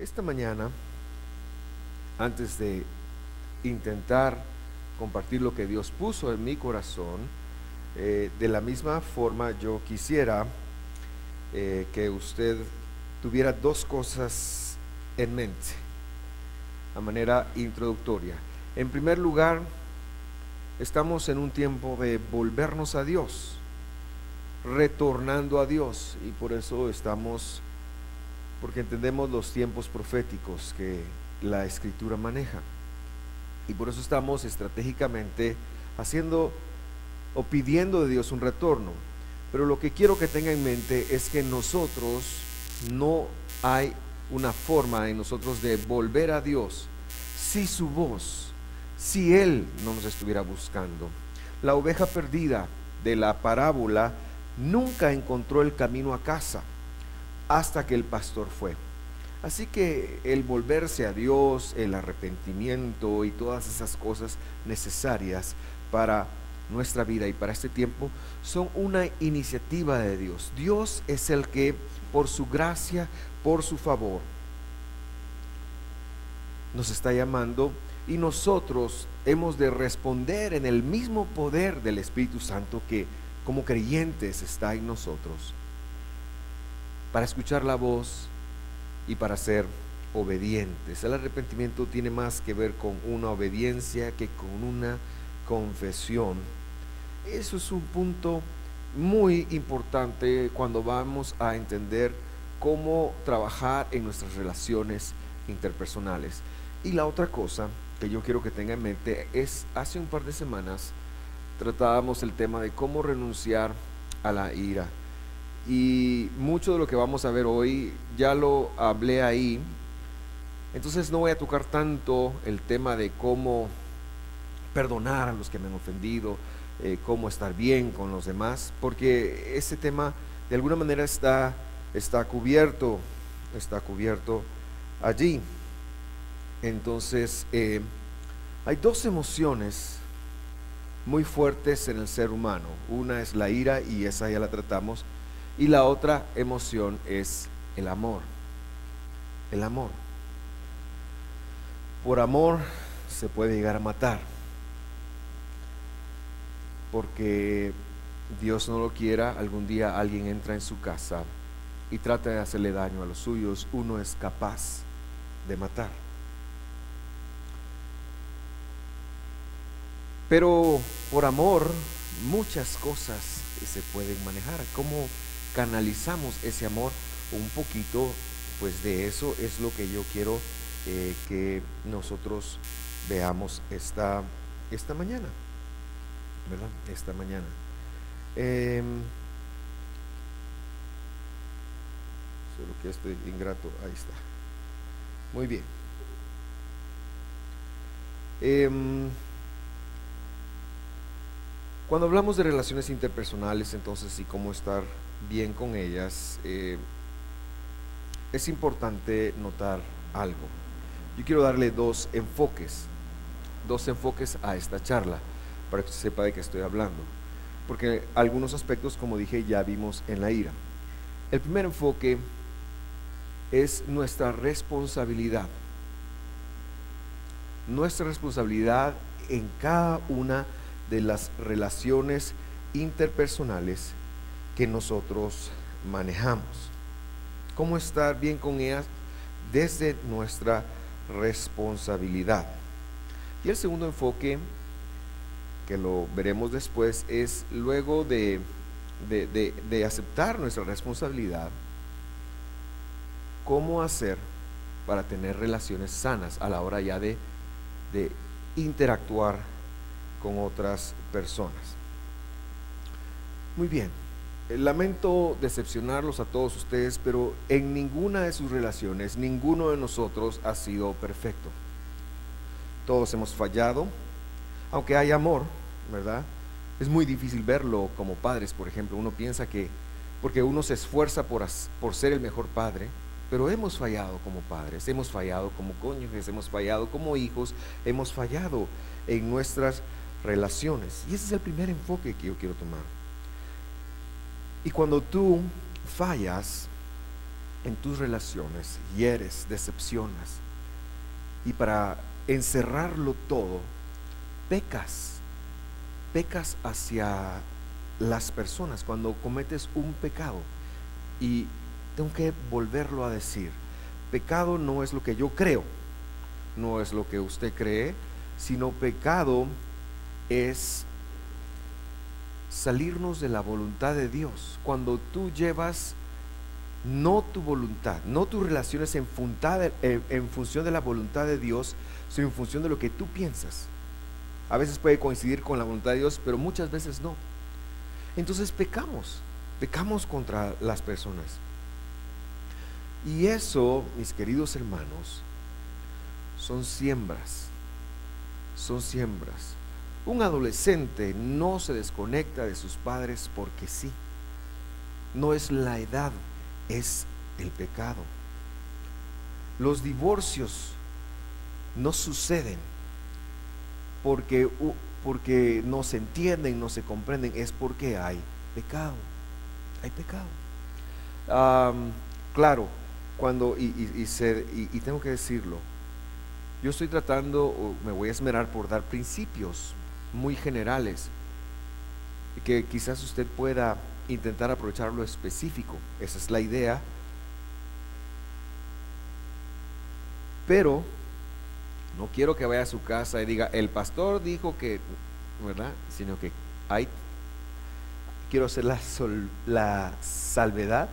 Esta mañana, antes de intentar compartir lo que Dios puso en mi corazón, eh, de la misma forma yo quisiera eh, que usted tuviera dos cosas en mente a manera introductoria. En primer lugar, estamos en un tiempo de volvernos a Dios, retornando a Dios, y por eso estamos, porque entendemos los tiempos proféticos que la escritura maneja, y por eso estamos estratégicamente haciendo o pidiendo de Dios un retorno. Pero lo que quiero que tenga en mente es que nosotros no hay una forma en nosotros de volver a Dios si su voz, si Él no nos estuviera buscando. La oveja perdida de la parábola nunca encontró el camino a casa hasta que el pastor fue. Así que el volverse a Dios, el arrepentimiento y todas esas cosas necesarias para nuestra vida y para este tiempo son una iniciativa de Dios. Dios es el que por su gracia, por su favor, nos está llamando y nosotros hemos de responder en el mismo poder del Espíritu Santo que como creyentes está en nosotros para escuchar la voz y para ser obedientes. El arrepentimiento tiene más que ver con una obediencia que con una confesión. Eso es un punto muy importante cuando vamos a entender cómo trabajar en nuestras relaciones interpersonales. Y la otra cosa que yo quiero que tenga en mente es, hace un par de semanas tratábamos el tema de cómo renunciar a la ira. Y mucho de lo que vamos a ver hoy ya lo hablé ahí. Entonces no voy a tocar tanto el tema de cómo perdonar a los que me han ofendido, eh, cómo estar bien con los demás, porque ese tema de alguna manera está, está cubierto, está cubierto allí. Entonces, eh, hay dos emociones muy fuertes en el ser humano. Una es la ira y esa ya la tratamos. Y la otra emoción es el amor. El amor. Por amor se puede llegar a matar. Porque Dios no lo quiera, algún día alguien entra en su casa y trata de hacerle daño a los suyos, uno es capaz de matar. Pero por amor muchas cosas se pueden manejar. ¿Cómo canalizamos ese amor? Un poquito, pues de eso es lo que yo quiero eh, que nosotros veamos esta, esta mañana. ¿Verdad? Esta mañana. Em, solo que estoy ingrato, ahí está. Muy bien. Em, cuando hablamos de relaciones interpersonales, entonces, y cómo estar bien con ellas, eh, es importante notar algo. Yo quiero darle dos enfoques, dos enfoques a esta charla, para que sepa de qué estoy hablando. Porque algunos aspectos, como dije, ya vimos en la ira. El primer enfoque es nuestra responsabilidad. Nuestra responsabilidad en cada una de las relaciones interpersonales que nosotros manejamos. Cómo estar bien con ellas desde nuestra responsabilidad. Y el segundo enfoque, que lo veremos después, es luego de, de, aceptar nuestra responsabilidad, cómo hacer para tener relaciones sanas a la hora ya de, de interactuar con otras personas. Muy bien, lamento decepcionarlos a todos ustedes, pero en ninguna de sus relaciones, ninguno de nosotros ha sido perfecto. Todos hemos fallado, aunque hay amor, ¿verdad? Es muy difícil verlo como padres, por ejemplo. Uno piensa que, porque uno se esfuerza por, por ser el mejor padre, pero hemos fallado como padres, hemos fallado como cónyuges, hemos fallado como hijos, hemos fallado en nuestras relaciones. Y ese es el primer enfoque que yo quiero tomar. Y cuando tú fallas, en tus relaciones, hieres, decepcionas, y para encerrarlo todo, pecas, pecas hacia las personas cuando cometes un pecado. Y tengo que volverlo a decir, pecado no es lo que yo creo, no es lo que usted cree, sino pecado es salirnos de la voluntad de Dios. Cuando tú llevas no tu voluntad, no tus relaciones en, función de la voluntad de Dios, sino en función de lo que tú piensas. A veces puede coincidir con la voluntad de Dios, pero muchas veces no. Entonces pecamos, pecamos contra las personas. Y eso, mis queridos hermanos, son siembras, son siembras. Un adolescente no se desconecta de sus padres porque sí. No es la edad, es el pecado. Los divorcios no suceden porque, porque no se entienden, no se comprenden, es porque hay pecado. Hay pecado. claro, cuando, y, y, tengo que decirlo, yo estoy tratando, me voy a esmerar por dar principios muy generales, que quizás usted pueda intentar aprovechar lo específico, esa es la idea, pero no quiero que vaya a su casa y diga, el pastor dijo que, ¿verdad? Sino que hay, quiero hacer la, la salvedad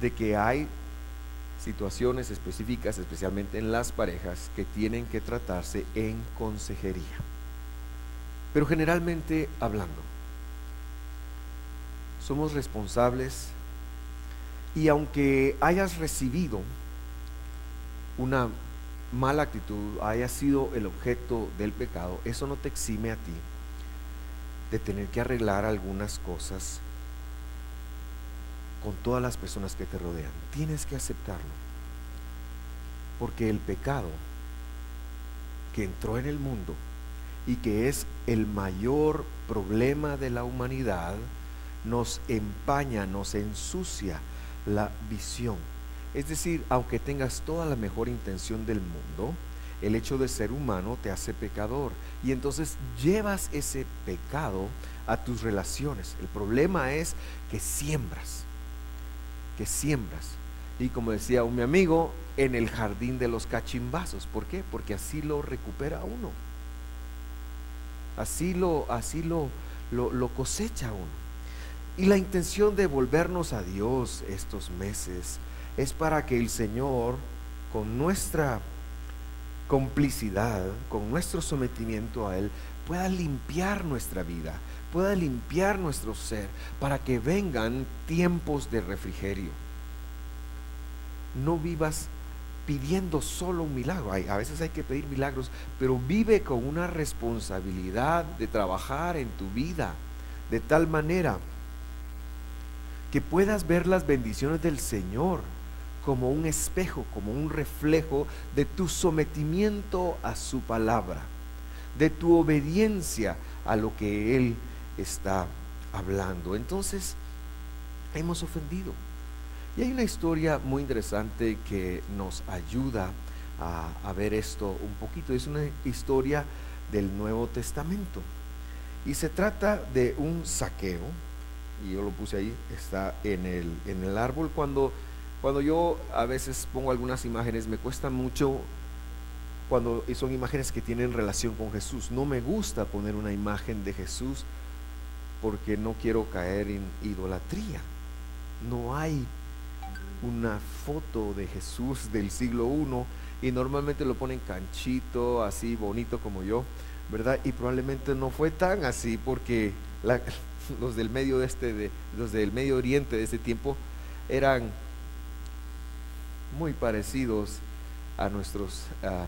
de que hay situaciones específicas, especialmente en las parejas, que tienen que tratarse en consejería. Pero generalmente hablando, somos responsables y aunque hayas recibido una mala actitud, haya sido el objeto del pecado, eso no te exime a ti de tener que arreglar algunas cosas con todas las personas que te rodean. Tienes que aceptarlo. Porque el pecado que entró en el mundo y que es el mayor problema de la humanidad, nos empaña, nos ensucia la visión. Es decir, aunque tengas toda la mejor intención del mundo, el hecho de ser humano te hace pecador. Y entonces llevas ese pecado a tus relaciones. El problema es que siembras, que siembras. Y como decía un mi amigo, en el jardín de los cachimbazos. ¿Por qué? Porque así lo recupera uno. Así lo, así lo, lo, cosecha uno. Y la intención de volvernos a Dios estos meses es para que el Señor, con nuestra complicidad, con nuestro sometimiento a Él, pueda limpiar nuestra vida, pueda limpiar nuestro ser, para que vengan tiempos de refrigerio. No vivas pidiendo solo un milagro. a veces hay que pedir milagros, pero vive con una responsabilidad de trabajar en tu vida de tal manera que puedas ver las bendiciones del Señor como un espejo, como un reflejo de tu sometimiento a su palabra, de tu obediencia a lo que Él está hablando. Entonces, hemos ofendido. Y hay una historia muy interesante que nos ayuda a, ver esto un poquito. Es una historia del Nuevo Testamento. Y se trata de un saqueo, y yo lo puse ahí, está en el, en el árbol. Cuando, cuando yo a veces pongo algunas imágenes, me cuesta mucho cuando son imágenes que tienen relación con Jesús. No me gusta poner una imagen de Jesús porque no quiero caer en idolatría. No hay una foto de Jesús del siglo I y normalmente lo ponen canchito, así bonito como yo, ¿verdad? Y probablemente no fue tan así porque los del medio este, de, los del Medio Oriente de ese tiempo eran muy parecidos a nuestros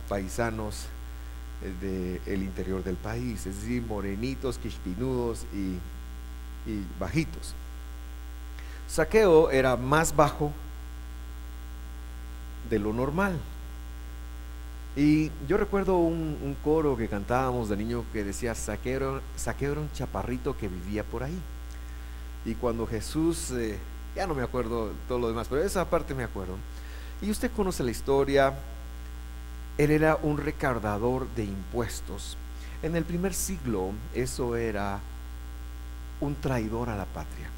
paisanos del interior del país, es decir, morenitos, quispinudos y bajitos. Saqueo era más bajo de lo normal. Y yo recuerdo un, coro que cantábamos de niño que decía, saqueo, era un chaparrito que vivía por ahí. Y cuando Jesús eh, Ya no me acuerdo todo lo demás, pero esa parte me acuerdo. Y usted conoce la historia. Él era un recaudador de impuestos. En el primer siglo eso era un traidor a la patria.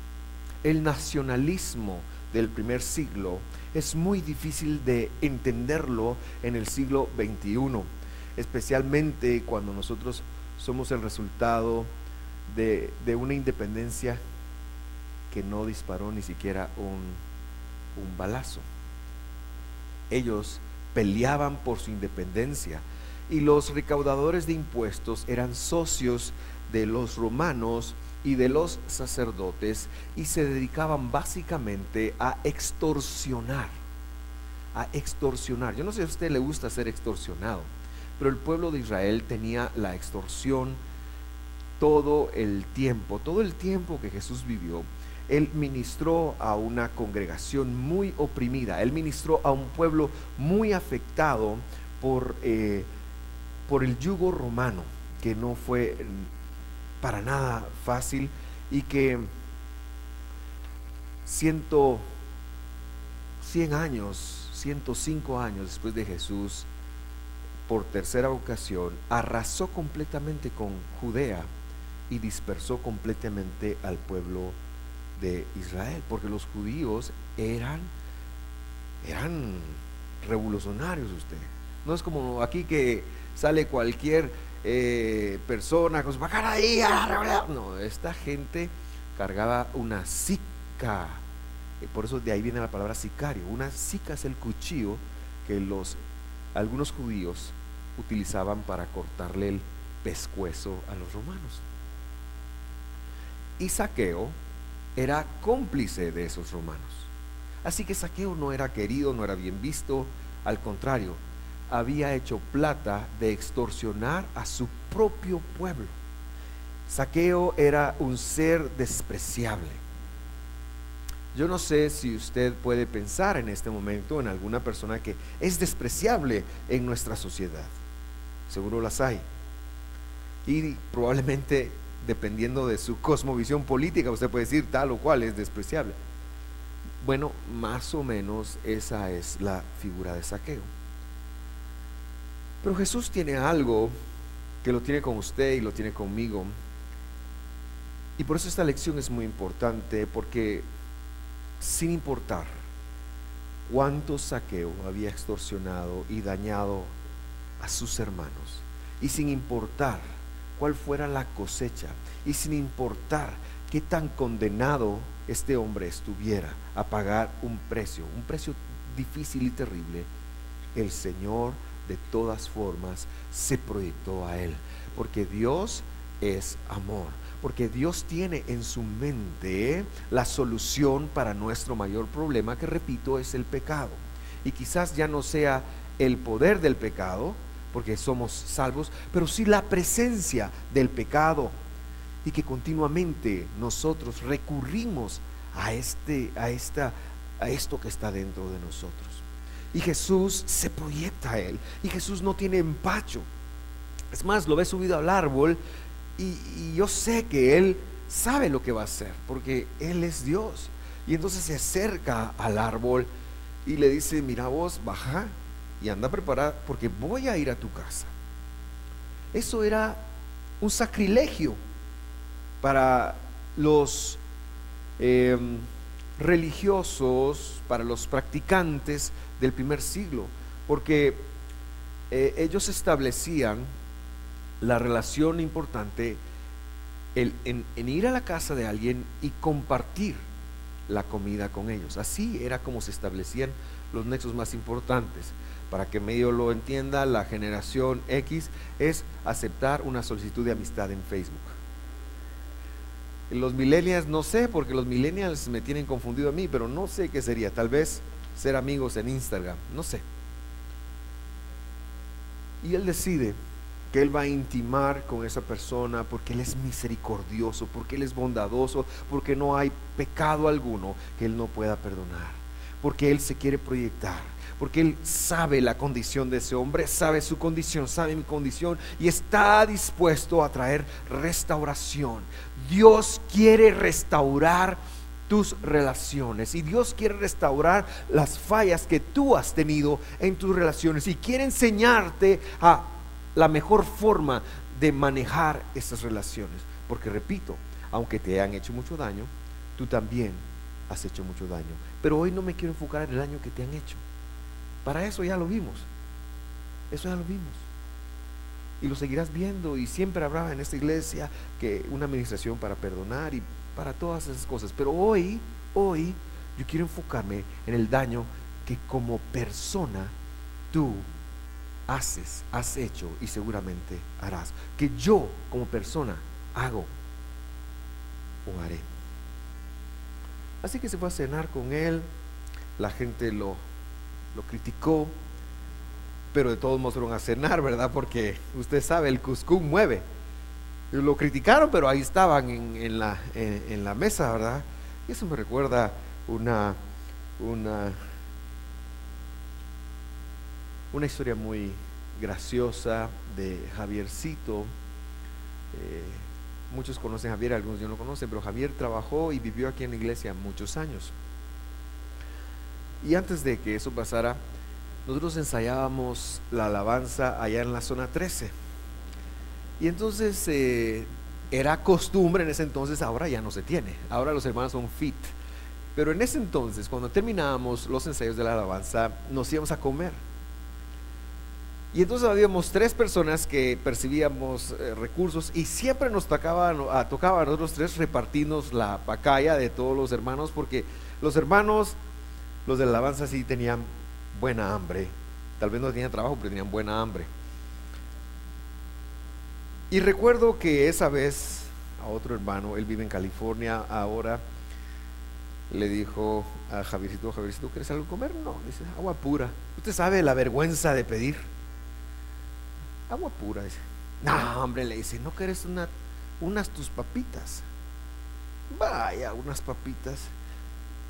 El nacionalismo del primer siglo es muy difícil de entenderlo en el siglo XXI, especialmente cuando nosotros somos el resultado de, una independencia que no disparó ni siquiera un, un balazo. Ellos peleaban por su independencia y los recaudadores de impuestos eran socios de los romanos y de los sacerdotes y se dedicaban básicamente a extorsionar, a extorsionar. Yo no sé si a usted le gusta ser extorsionado, pero el pueblo de Israel tenía la extorsión todo el tiempo, todo el tiempo que Jesús vivió. Él ministró a una congregación muy oprimida, él ministró a un pueblo muy afectado por, eh, por el yugo romano, que no fue para nada fácil y que ciento, 100 años, 105 años después de Jesús, por tercera ocasión, arrasó completamente con Judea y dispersó completamente al pueblo de Israel, porque los judíos eran, eran revolucionarios usted. No es como aquí que sale cualquier eh, persona con su ahí. No, esta gente cargaba una sica. Por eso de ahí viene la palabra sicario. Una sica es el cuchillo que los algunos judíos utilizaban para cortarle el pescuezo a los romanos. Y Saqueo era cómplice de esos romanos. Así que Saqueo no era querido, no era bien visto, al contrario, había hecho plata de extorsionar a su propio pueblo. Saqueo era un ser despreciable. Yo no sé si usted puede pensar en este momento en alguna persona que es despreciable en nuestra sociedad. Seguro las hay. Y probablemente dependiendo de su cosmovisión política, usted puede decir tal o cual es despreciable. Bueno, más o menos esa es la figura de saqueo. Pero Jesús tiene algo que lo tiene con usted y lo tiene conmigo. Y por eso esta lección es muy importante, porque sin importar cuánto saqueo había extorsionado y dañado a sus hermanos, y sin importar cuál fuera la cosecha, y sin importar qué tan condenado este hombre estuviera a pagar un precio, un precio difícil y terrible, el Señor de todas formas se proyectó a él. Porque Dios es amor. Porque Dios tiene en su mente la solución para nuestro mayor problema, que repito, es el pecado. Y quizás ya no sea el poder del pecado, porque somos salvos, pero sí la presencia del pecado. Y que continuamente nosotros recurrimos a, este, a, esta, a esto que está dentro de nosotros. Y Jesús se proyecta a él. Y Jesús no tiene empacho. Es más, lo ve subido al árbol y, yo sé que él sabe lo que va a hacer, porque él es Dios. Y entonces se acerca al árbol y le dice, mira vos, baja y anda a preparar, porque voy a ir a tu casa. Eso era un sacrilegio para los em, religiosos, para los practicantes del primer siglo, porque eh, ellos establecían la relación importante en, ir a la casa de alguien y compartir la comida con ellos. Así era como se establecían los nexos más importantes. Para que medio lo entienda, la generación X es aceptar una solicitud de amistad en Facebook. Los millennials no sé, porque los millennials me tienen confundido a mí, pero no sé qué sería. Tal vez ser amigos en Instagram, no sé. Y él decide que él va a intimar con esa persona porque él es misericordioso, porque él es bondadoso, porque no hay pecado alguno que él no pueda perdonar, porque él se quiere proyectar, porque él sabe la condición de ese hombre, sabe su condición, sabe mi condición y está dispuesto a traer restauración. Dios quiere restaurar tus relaciones. Y Dios quiere restaurar las fallas que tú has tenido en tus relaciones y quiere enseñarte a la mejor forma de manejar esas relaciones. Porque repito, aunque te han hecho mucho daño, tú también has hecho mucho daño. Pero hoy no me quiero enfocar en el daño que te han hecho. Para eso ya lo vimos. Eso ya lo vimos. Y lo seguirás viendo y siempre habrá en esta iglesia que una administración para perdonar y para todas esas cosas. Pero hoy, hoy, yo quiero enfocarme en el daño que como persona tú haces, has hecho y seguramente harás. Que yo como persona hago o haré. Así que se fue a cenar con él, la gente lo, lo criticó, pero de todos modos fueron a cenar, ¿verdad? Porque usted sabe, el Cuscú mueve. Lo criticaron, pero ahí estaban en, la, mesa, ¿verdad? Y eso me recuerda una, una, una historia muy graciosa de Javiercito. Eh, muchos conocen a Javier, algunos no lo conocen, pero Javier trabajó y vivió aquí en la iglesia muchos años. Y antes de que eso pasara, nosotros ensayábamos la alabanza allá en la zona 13 y entonces eh, era costumbre en ese entonces, ahora ya no se tiene, ahora los hermanos son fit. Pero en ese entonces, cuando terminábamos los ensayos de la alabanza, nos íbamos a comer. Y entonces habíamos tres personas que percibíamos eh, recursos y siempre nos tocaba, a, tocaba a nosotros tres repartirnos la pacaya de todos los hermanos, porque los hermanos, los de la alabanza sí tenían buena hambre. Tal vez no tenían trabajo, pero tenían buena hambre. Y recuerdo que esa vez a otro hermano, él vive en California ahora, le dijo a Javiercito, Javiercito, ¿quieres algo comer? No, dice, agua pura. Usted sabe la vergüenza de pedir. Agua pura, dice. No, hombre, le dice, ¿no quieres una, unas tus papitas? Vaya, unas papitas.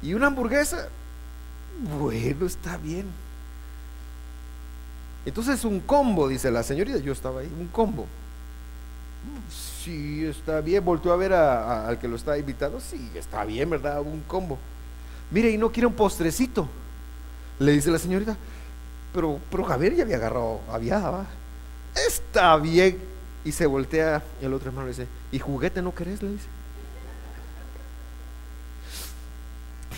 ¿Y una hamburguesa? Bueno, está bien. Entonces un combo, dice la señorita, yo estaba ahí, un combo. Sí, está bien. Volvió a ver al que lo está invitando. Sí, está bien, ¿verdad? Un combo. Mire, y no quiere un postrecito. Le dice la señorita. Pero, pero Javier ya había agarrado aviada, Está bien. Y se voltea el otro hermano y dice, ¿y juguete no querés? Le dice.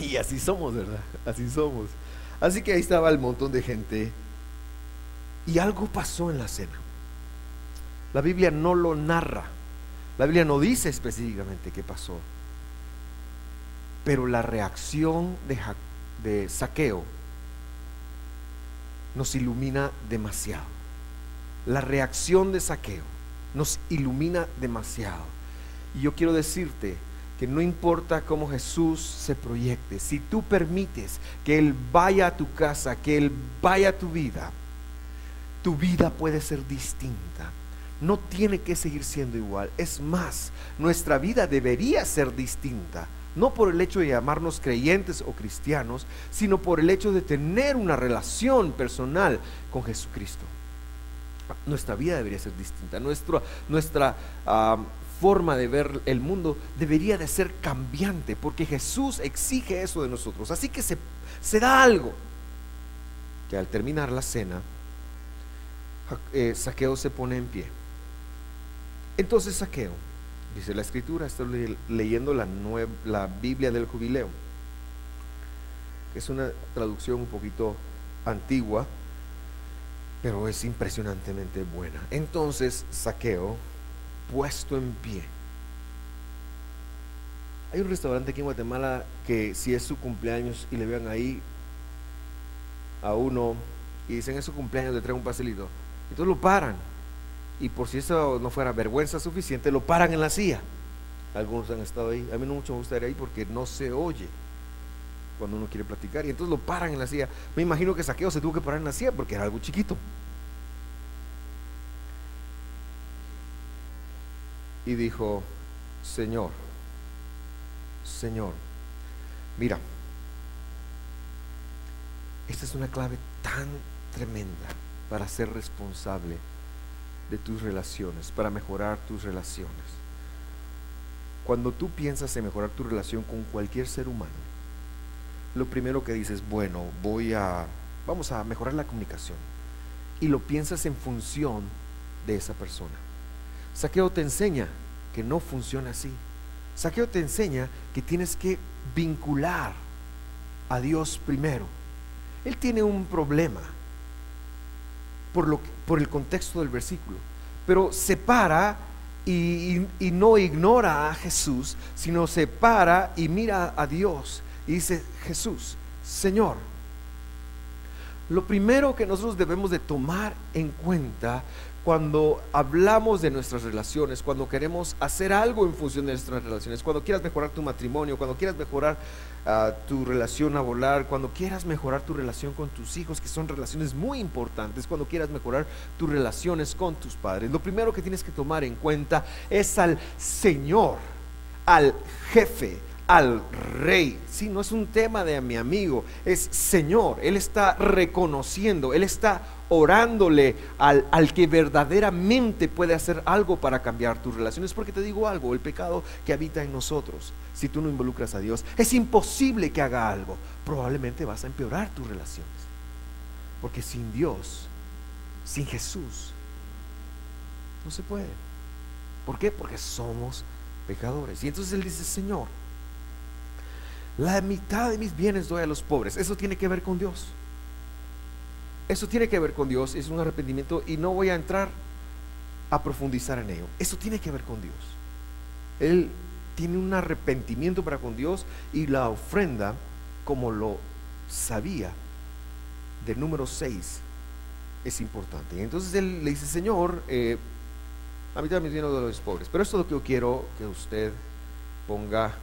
Y así somos, ¿verdad? Así somos. Así que ahí estaba el montón de gente. Y algo pasó en la cena. La Biblia no lo narra. La Biblia no dice específicamente qué pasó. Pero la reacción de, de saqueo nos ilumina demasiado. La reacción de saqueo nos ilumina demasiado. Y yo quiero decirte que no importa cómo Jesús se proyecte, si tú permites que Él vaya a tu casa, que Él vaya a tu vida, tu vida puede ser distinta no tiene que seguir siendo igual. Es más, nuestra vida debería ser distinta. No por el hecho de llamarnos creyentes o cristianos, sino por el hecho de tener una relación personal con Jesucristo. Nuestra vida debería ser distinta. Nuestra, nuestra forma de ver el mundo debería de ser cambiante, porque Jesús exige eso de nosotros. Así que se, se da algo que al terminar la cena, eh, Saqueo se pone en pie entonces Saqueo, dice la escritura, estoy leyendo la, la Biblia del jubileo, que es una traducción un poquito antigua, pero es impresionantemente buena. Entonces Saqueo, puesto en pie, hay un restaurante aquí en Guatemala que si es su cumpleaños y le vean ahí a uno y dicen es su cumpleaños, le traen un pastelito, entonces lo paran y por si eso no fuera vergüenza suficiente, lo paran en la silla. Algunos han estado ahí. A mí no mucho me gusta ir ahí porque no se oye cuando uno quiere platicar. Y entonces lo paran en la silla. Me imagino que Saqueo se tuvo que parar en la silla porque era algo chiquito. Y dijo, Señor, Señor, mira, esta es una clave tan tremenda para ser responsable de tus relaciones, para mejorar tus relaciones. cuando tú piensas en mejorar tu relación con cualquier ser humano, lo primero que dices, bueno, voy a, vamos a mejorar la comunicación. Y lo piensas en función de esa persona. Saqueo te enseña que no funciona así. Saqueo te enseña que tienes que vincular a Dios primero. Él tiene un problema por, lo, por el contexto del versículo, pero se para y, y, no ignora a Jesús, sino se para y mira a Dios y dice, Jesús, Señor, lo primero que nosotros debemos de tomar en cuenta cuando hablamos de nuestras relaciones, cuando queremos hacer algo en función de nuestras relaciones, cuando quieras mejorar tu matrimonio, cuando quieras mejorar uh, tu relación a volar, cuando quieras mejorar tu relación con tus hijos, que son relaciones muy importantes, cuando quieras mejorar tus relaciones con tus padres, lo primero que tienes que tomar en cuenta es al Señor, al jefe, al rey. Si no es un tema de mi amigo, es Señor. Él está reconociendo, Él está orándole al, al, que verdaderamente puede hacer algo para cambiar tus relaciones. Porque te digo algo, el pecado que habita en nosotros, si tú no involucras a Dios, es imposible que haga algo. Probablemente vas a empeorar tus relaciones. Porque sin Dios, sin Jesús, no se puede. ¿Por qué? Porque somos pecadores. Y entonces Él dice, Señor, la mitad de mis bienes doy a los pobres. Eso tiene que ver con Dios. Eso tiene que ver con Dios, es un arrepentimiento y no voy a entrar a profundizar en ello. Eso tiene que ver con Dios. Él tiene un arrepentimiento para con Dios y la ofrenda, como lo sabía, del número 6 es importante. Entonces él le dice, Señor, eh, a mitad de mis bienes a los pobres. Pero esto es lo que yo quiero que usted ponga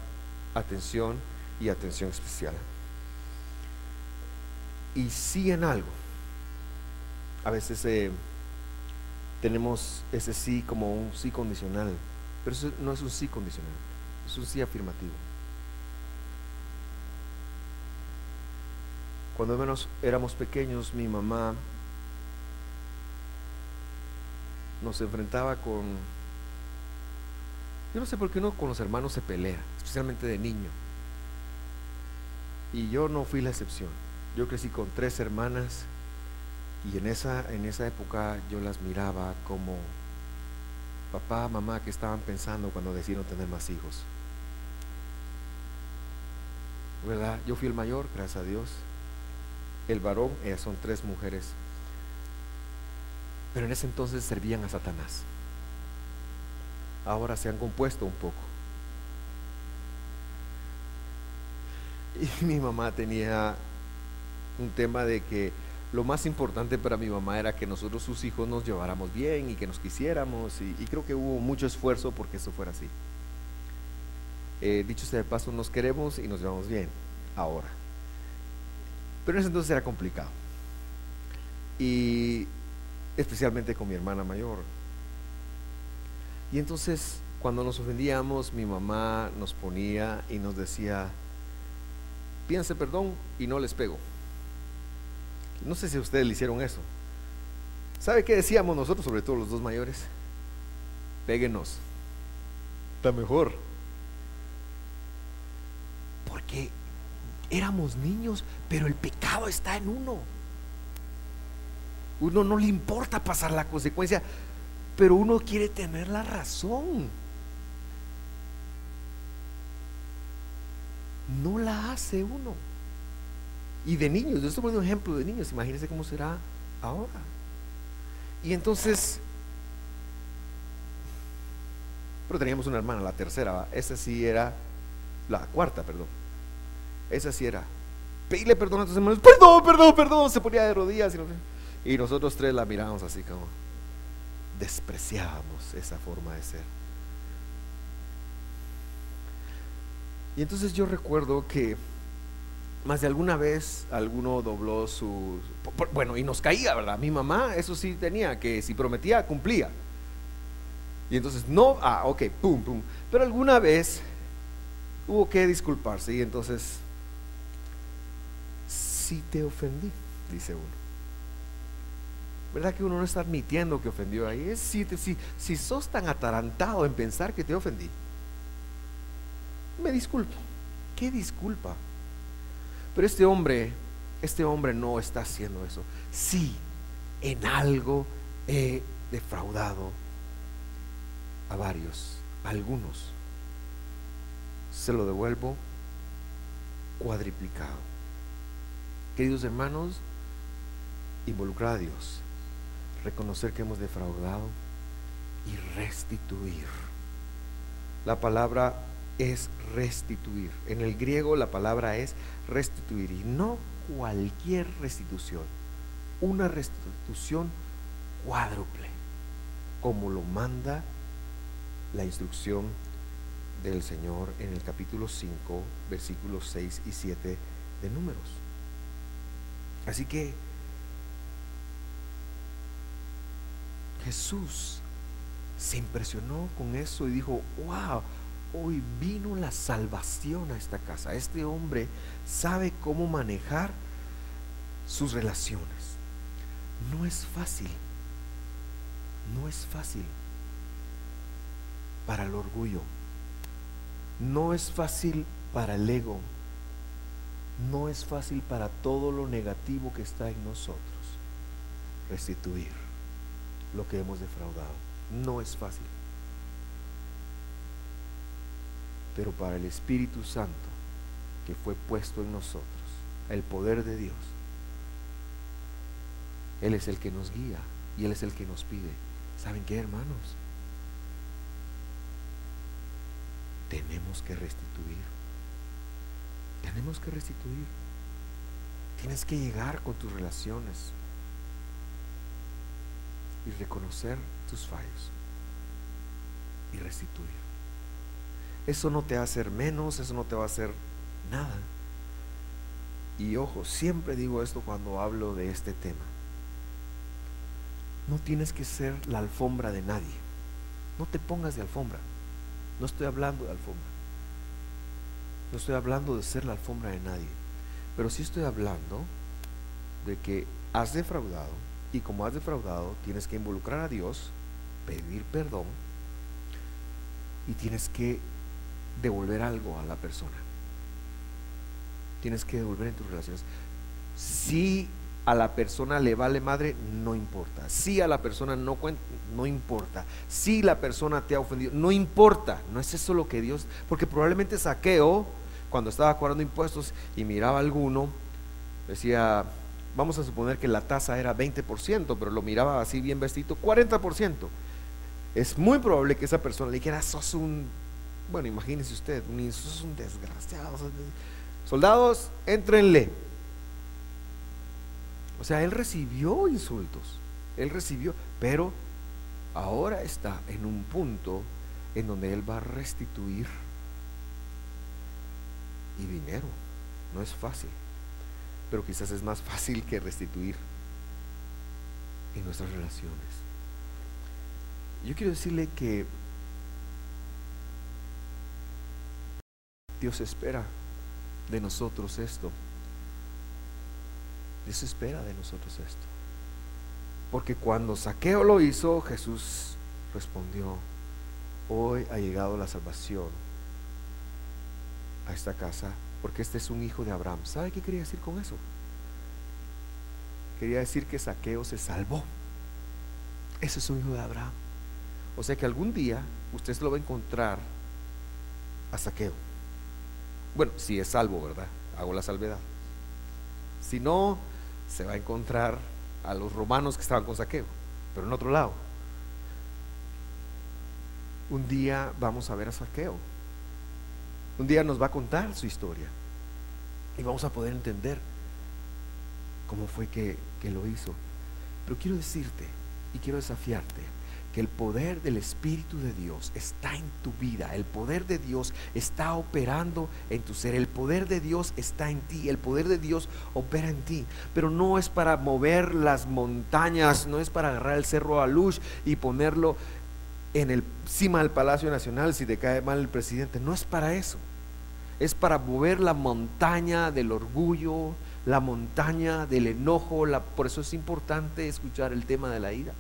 atención y atención especial. Y sí en algo. A veces eh, tenemos ese sí como un sí condicional, pero eso no es un sí condicional, es un sí afirmativo. Cuando éramos pequeños, mi mamá nos enfrentaba con... Yo no sé por qué uno con los hermanos se pelea, especialmente de niño. Y yo no fui la excepción. Yo crecí con tres hermanas y en esa, en esa época yo las miraba como papá, mamá, que estaban pensando cuando decidieron tener más hijos. ¿Verdad? Yo fui el mayor, gracias a Dios. El varón, ellas son tres mujeres. Pero en ese entonces servían a Satanás. Ahora se han compuesto un poco. Y mi mamá tenía un tema de que lo más importante para mi mamá era que nosotros sus hijos nos lleváramos bien y que nos quisiéramos y, creo que hubo mucho esfuerzo porque eso fuera así. Eh, dicho sea de paso, nos queremos y nos llevamos bien ahora. Pero en ese entonces era complicado. Y especialmente con mi hermana mayor. Y entonces cuando nos ofendíamos, mi mamá nos ponía y nos decía, pídense perdón y no les pego. No sé si ustedes le hicieron eso. ¿Sabe qué decíamos nosotros, sobre todo los dos mayores? Péguenos. Está mejor. Porque éramos niños, pero el pecado está en uno. Uno no le importa pasar la consecuencia, pero uno quiere tener la razón. No la hace uno. Y de niños, yo estoy poniendo un ejemplo de niños, imagínense cómo será ahora. Y entonces, pero teníamos una hermana, la tercera, esa sí era, la cuarta, perdón. Esa sí era, pedirle perdón a tus hermanos, perdón, perdón, perdón, se ponía de rodillas. Y, y nosotros tres la mirábamos así como, despreciábamos esa forma de ser. Y entonces yo recuerdo que más de alguna vez alguno dobló su... Bueno, y nos caía, ¿verdad? Mi mamá, eso sí tenía, que si prometía, cumplía. Y entonces, no, ah, ok, pum, pum. Pero alguna vez hubo que disculparse y entonces, si te ofendí, dice uno. ¿Verdad que uno no está admitiendo que ofendió ahí? Es si, si, si sos tan atarantado en pensar que te ofendí me disculpo. ¿Qué disculpa? Pero este hombre, este hombre no está haciendo eso. Sí, en algo he defraudado a varios, a algunos. Se lo devuelvo cuadriplicado. Queridos hermanos, involucrar a Dios, reconocer que hemos defraudado y restituir. La palabra es restituir. En el griego la palabra es restituir y no cualquier restitución, una restitución cuádruple, como lo manda la instrucción del Señor en el capítulo 5, versículos 6 y 7 de números. Así que Jesús se impresionó con eso y dijo, wow, hoy vino la salvación a esta casa. Este hombre sabe cómo manejar sus relaciones. No es fácil, no es fácil para el orgullo, no es fácil para el ego, no es fácil para todo lo negativo que está en nosotros restituir lo que hemos defraudado. No es fácil. Pero para el Espíritu Santo que fue puesto en nosotros, el poder de Dios, Él es el que nos guía y Él es el que nos pide. ¿Saben qué, hermanos? Tenemos que restituir. Tenemos que restituir. Tienes que llegar con tus relaciones y reconocer tus fallos y restituir. Eso no te va a hacer menos, eso no te va a hacer nada. Y ojo, siempre digo esto cuando hablo de este tema. No tienes que ser la alfombra de nadie. No te pongas de alfombra. No estoy hablando de alfombra. No estoy hablando de ser la alfombra de nadie. Pero sí estoy hablando de que has defraudado y como has defraudado tienes que involucrar a Dios, pedir perdón y tienes que devolver algo a la persona. Tienes que devolver en tus relaciones. Si a la persona le vale madre, no importa. Si a la persona no cuenta, no importa. Si la persona te ha ofendido, no importa. No es eso lo que Dios, porque probablemente saqueo, cuando estaba cobrando impuestos y miraba a alguno, decía, vamos a suponer que la tasa era 20%, pero lo miraba así bien vestido, 40%. Es muy probable que esa persona le dijera, sos un bueno, imagínese usted, eso es un desgraciado. Soldados, entrenle. O sea, él recibió insultos, él recibió, pero ahora está en un punto en donde él va a restituir y dinero. No es fácil, pero quizás es más fácil que restituir en nuestras relaciones. Yo quiero decirle que Dios espera de nosotros esto. Dios espera de nosotros esto. Porque cuando Saqueo lo hizo, Jesús respondió, hoy ha llegado la salvación a esta casa, porque este es un hijo de Abraham. ¿Sabe qué quería decir con eso? Quería decir que Saqueo se salvó. Ese es un hijo de Abraham. O sea que algún día usted lo va a encontrar a Saqueo. Bueno, si es salvo, ¿verdad? Hago la salvedad. Si no, se va a encontrar a los romanos que estaban con saqueo, pero en otro lado. Un día vamos a ver a saqueo. Un día nos va a contar su historia. Y vamos a poder entender cómo fue que, que lo hizo. Pero quiero decirte y quiero desafiarte el poder del Espíritu de Dios está en tu vida, el poder de Dios está operando en tu ser, el poder de Dios está en ti, el poder de Dios opera en ti, pero no es para mover las montañas, no es para agarrar el cerro a luz y ponerlo en el cima del Palacio Nacional si te cae mal el presidente, no es para eso, es para mover la montaña del orgullo, la montaña del enojo, la, por eso es importante escuchar el tema de la ira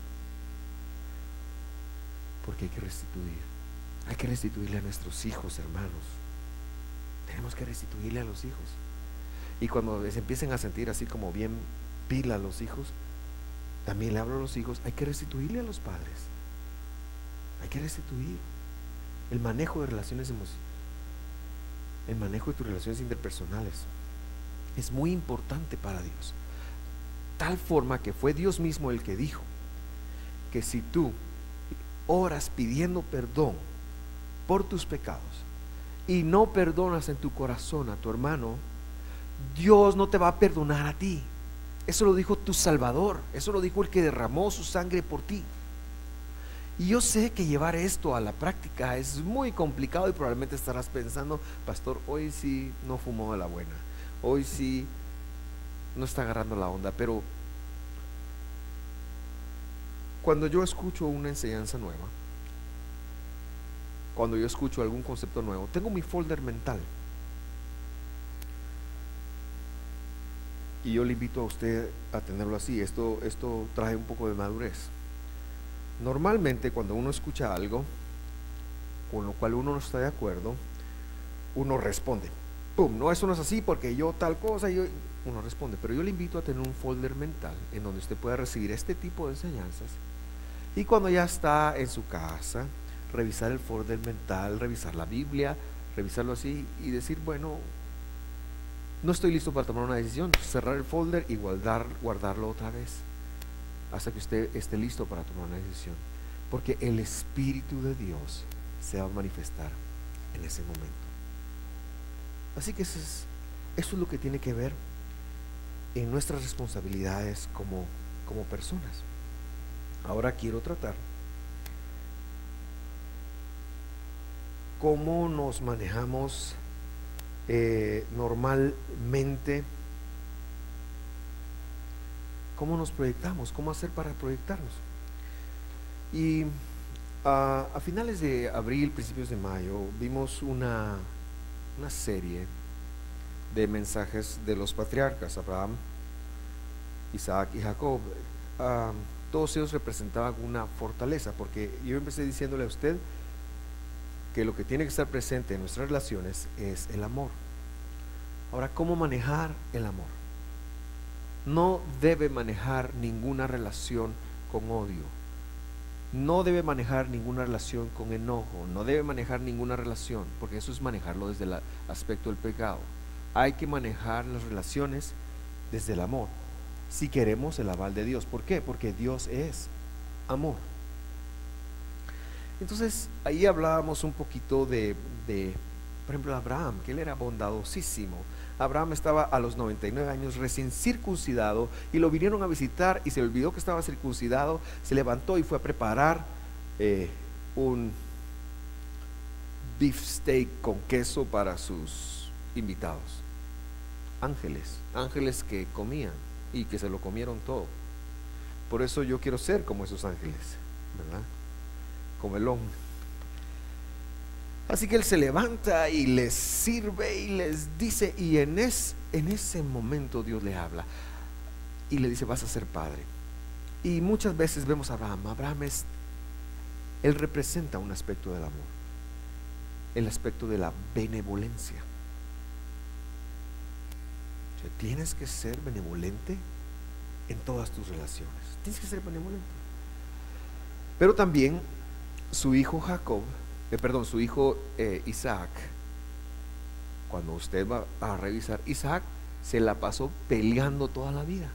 porque hay que restituir. Hay que restituirle a nuestros hijos, hermanos. Tenemos que restituirle a los hijos. Y cuando se empiecen a sentir así como bien pila los hijos, también le hablo a los hijos, hay que restituirle a los padres. Hay que restituir el manejo de relaciones emocionales, el manejo de tus relaciones interpersonales. Es muy importante para Dios. Tal forma que fue Dios mismo el que dijo que si tú oras pidiendo perdón por tus pecados y no perdonas en tu corazón a tu hermano, Dios no te va a perdonar a ti. Eso lo dijo tu Salvador, eso lo dijo el que derramó su sangre por ti. Y yo sé que llevar esto a la práctica es muy complicado y probablemente estarás pensando, pastor, hoy sí no fumó de la buena, hoy sí no está agarrando la onda, pero cuando yo escucho una enseñanza nueva, cuando yo escucho algún concepto nuevo, tengo mi folder mental. Y yo le invito a usted a tenerlo así. Esto, esto trae un poco de madurez. Normalmente cuando uno escucha algo con lo cual uno no está de acuerdo, uno responde. ¡Pum! No, eso no es así porque yo tal cosa, yo, uno responde. Pero yo le invito a tener un folder mental en donde usted pueda recibir este tipo de enseñanzas. Y cuando ya está en su casa, revisar el folder mental, revisar la Biblia, revisarlo así y decir, bueno, no estoy listo para tomar una decisión, cerrar el folder y guardar, guardarlo otra vez hasta que usted esté listo para tomar una decisión. Porque el Espíritu de Dios se va a manifestar en ese momento. Así que eso es, eso es lo que tiene que ver en nuestras responsabilidades como, como personas. Ahora quiero tratar cómo nos manejamos eh, normalmente cómo nos proyectamos, cómo hacer para proyectarnos. Y a finales de abril, principios de mayo, vimos una, una serie de mensajes de los patriarcas, Abraham, Isaac y Jacob. Todos ellos representaban una fortaleza, porque yo empecé diciéndole a usted que lo que tiene que estar presente en nuestras relaciones es el amor. Ahora, ¿cómo manejar el amor? no debe manejar ninguna relación con odio. No debe manejar ninguna relación con enojo, no debe manejar ninguna relación, porque eso es manejarlo desde el aspecto del pecado. Hay que manejar las relaciones desde el amor, si queremos el aval de Dios. ¿Por qué? Porque Dios es amor. Entonces, ahí hablábamos un poquito de, de por ejemplo, Abraham, que él era bondadosísimo Abraham estaba a los 99 años recién circuncidado y lo vinieron a visitar y se olvidó que estaba circuncidado, se levantó y fue a preparar eh, un beef steak con queso para sus invitados. Ángeles, ángeles que comían y que se lo comieron todo. Por eso yo quiero ser como esos ángeles, ¿verdad? Comelón. Así que él se levanta y les sirve y les dice, y en, en ese momento Dios le habla y le dice, vas a ser padre. Y muchas veces vemos a Abraham, Abraham es, él representa un aspecto del amor, el aspecto de la benevolencia. Tienes que ser benevolente en todas tus relaciones, tienes que ser benevolente. Pero también su hijo Jacob eh, perdón, su hijo eh, Isaac, cuando usted va a revisar, Isaac se la pasó peleando toda la vida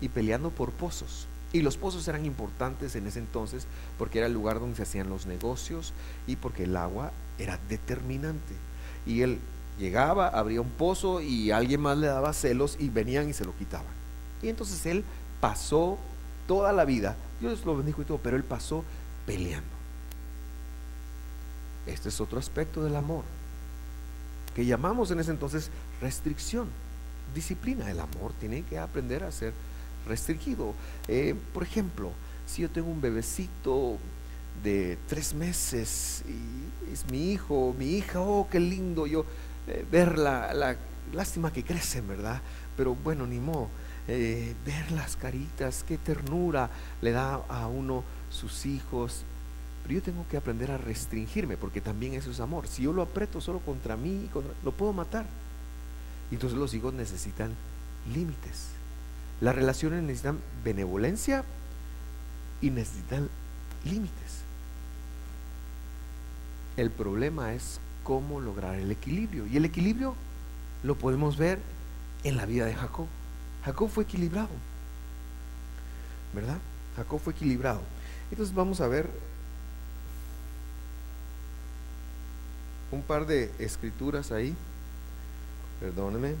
y peleando por pozos. Y los pozos eran importantes en ese entonces porque era el lugar donde se hacían los negocios y porque el agua era determinante. Y él llegaba, abría un pozo y alguien más le daba celos y venían y se lo quitaban. Y entonces él pasó toda la vida, Dios lo bendijo y todo, pero él pasó peleando. Este es otro aspecto del amor, que llamamos en ese entonces restricción, disciplina. El amor tiene que aprender a ser restringido. Eh, por ejemplo, si yo tengo un bebecito de tres meses y es mi hijo, mi hija, oh, qué lindo yo eh, ver la, lástima que crecen, ¿verdad? Pero bueno, ni modo. Eh, ver las caritas, qué ternura le da a uno sus hijos, Pero yo tengo que aprender a restringirme, porque también eso es amor. Si yo lo aprieto solo contra mí, lo puedo matar. Entonces los hijos necesitan límites. Las relaciones necesitan benevolencia y necesitan límites. El problema es cómo lograr el equilibrio. Y el equilibrio lo podemos ver en la vida de Jacob. Jacob fue equilibrado. ¿Verdad? Jacob fue equilibrado. Entonces vamos a ver un par de escrituras ahí. Perdóneme.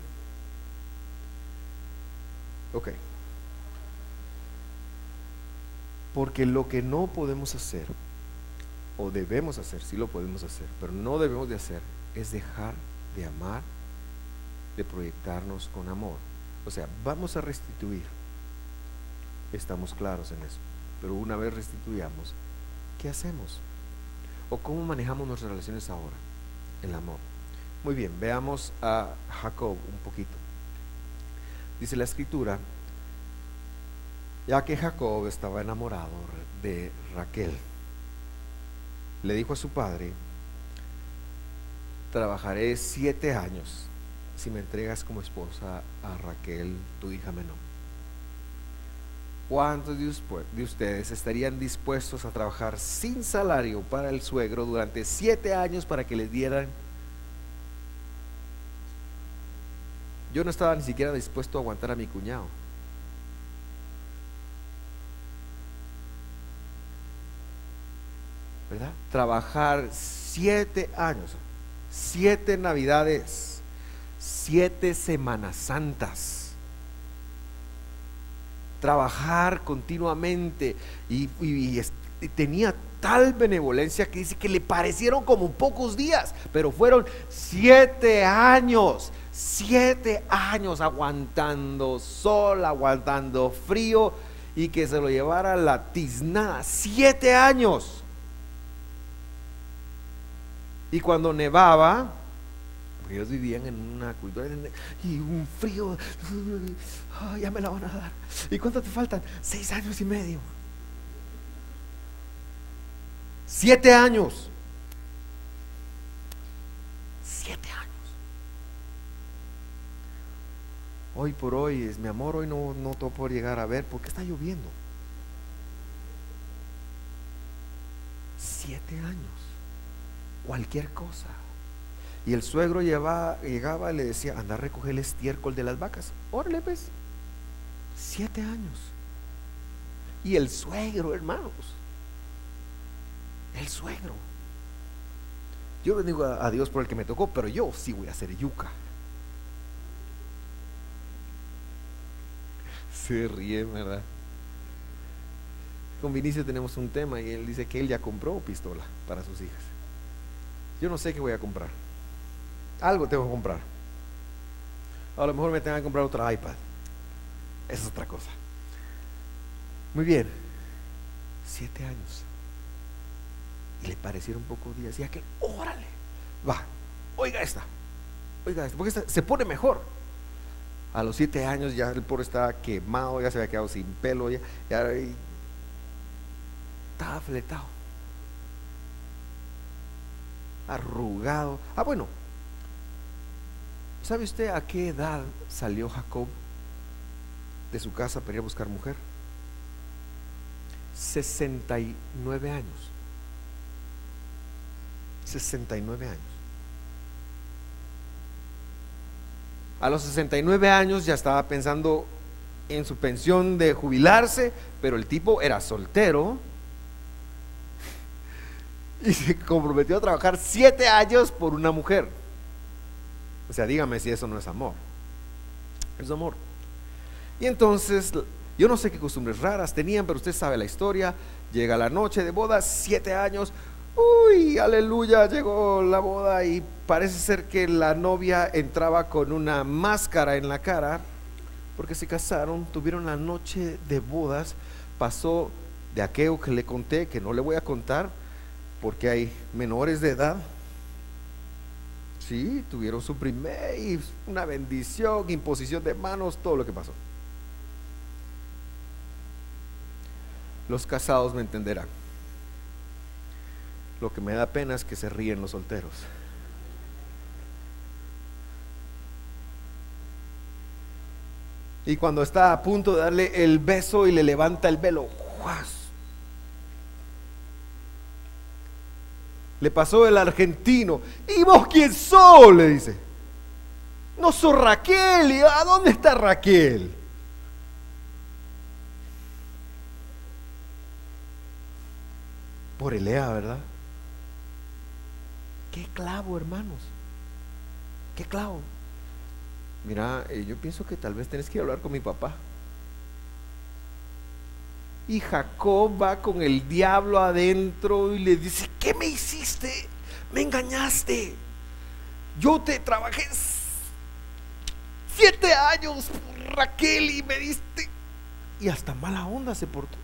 Ok. Porque lo que no podemos hacer, o debemos hacer, sí lo podemos hacer, pero no debemos de hacer, es dejar de amar, de proyectarnos con amor. O sea, vamos a restituir. Estamos claros en eso. Pero una vez restituyamos, ¿qué hacemos? ¿O cómo manejamos nuestras relaciones ahora? El amor. Muy bien, veamos a Jacob un poquito. Dice la escritura, ya que Jacob estaba enamorado de Raquel, le dijo a su padre, trabajaré siete años si me entregas como esposa a Raquel, tu hija menor. ¿Cuántos de ustedes estarían dispuestos a trabajar sin salario para el suegro durante siete años para que le dieran Yo no estaba ni siquiera dispuesto a aguantar a mi cuñado. Trabajar siete años, siete navidades, siete semanas santas. Trabajar continuamente y, y tenía tal benevolencia que dice que le parecieron como pocos días, pero fueron siete años siete años aguantando sol, aguantando frío y que se lo llevara la tiznada. Siete años. Y cuando nevaba, ellos vivían en una cultura y un frío, ya me la van a dar. ¿Y cuánto te faltan? Seis años y medio. Siete años. Siete años. hoy por hoy es mi amor, hoy no, no te por llegar a ver porque está lloviendo. Siete años, cualquier cosa. Y el suegro llegaba y le decía, anda a recoger el estiércol de las vacas. Órale, pues, siete años. Y el suegro, hermanos, el suegro. Yo bendigo a Dios por el que me tocó, pero yo sí voy a hacer yuca. se ríe, ¿verdad? Con Vinicio tenemos un tema y él dice que él ya compró pistola para sus hijas. Yo no sé qué voy a comprar. Algo tengo que comprar. A lo mejor me tengo que comprar otra iPad. Esa es otra cosa. Muy bien. Siete años. Y le parecieron pocos días. Y que órale, va, oiga esta. Oiga esta. Porque esta se pone mejor. A los siete años ya el pobre estaba quemado, ya se había quedado sin pelo, ya, estaba fletado, arrugado. Ah, bueno, ¿sabe usted a qué edad salió Jacob de su casa para ir a buscar mujer? 69 años. 69 años. A los 69 años ya estaba pensando en su pensión de jubilarse, pero el tipo era soltero y se comprometió a trabajar siete años por una mujer. O sea, dígame si eso no es amor. Es amor. Y entonces, yo no sé qué costumbres raras tenían, pero usted sabe la historia. Llega la noche de boda, siete años, uy, aleluya, llegó la boda y parece ser que la novia entraba con una máscara en la cara, porque se casaron, tuvieron la noche de bodas, pasó de aquello que le conté, que no le voy a contar, porque hay menores de edad. Sí, tuvieron su primer una bendición, imposición de manos, todo lo que pasó. Los casados me entenderán. Lo que me da pena es que se ríen los solteros. Y cuando está a punto de darle el beso y le levanta el velo, Le pasó el argentino. ¿Y vos quién sos? Le dice. No soy Raquel. ¿A dónde está Raquel? Por Elea, ¿verdad? Qué clavo, hermanos. Qué clavo. Mira, eh, yo pienso que tal vez tenés que hablar con mi papá. Y Jacob va con el diablo adentro y le dice, ¿qué me hiciste? Me engañaste. Yo te trabajé siete años por Raquel y me diste... Y hasta mala onda se portó.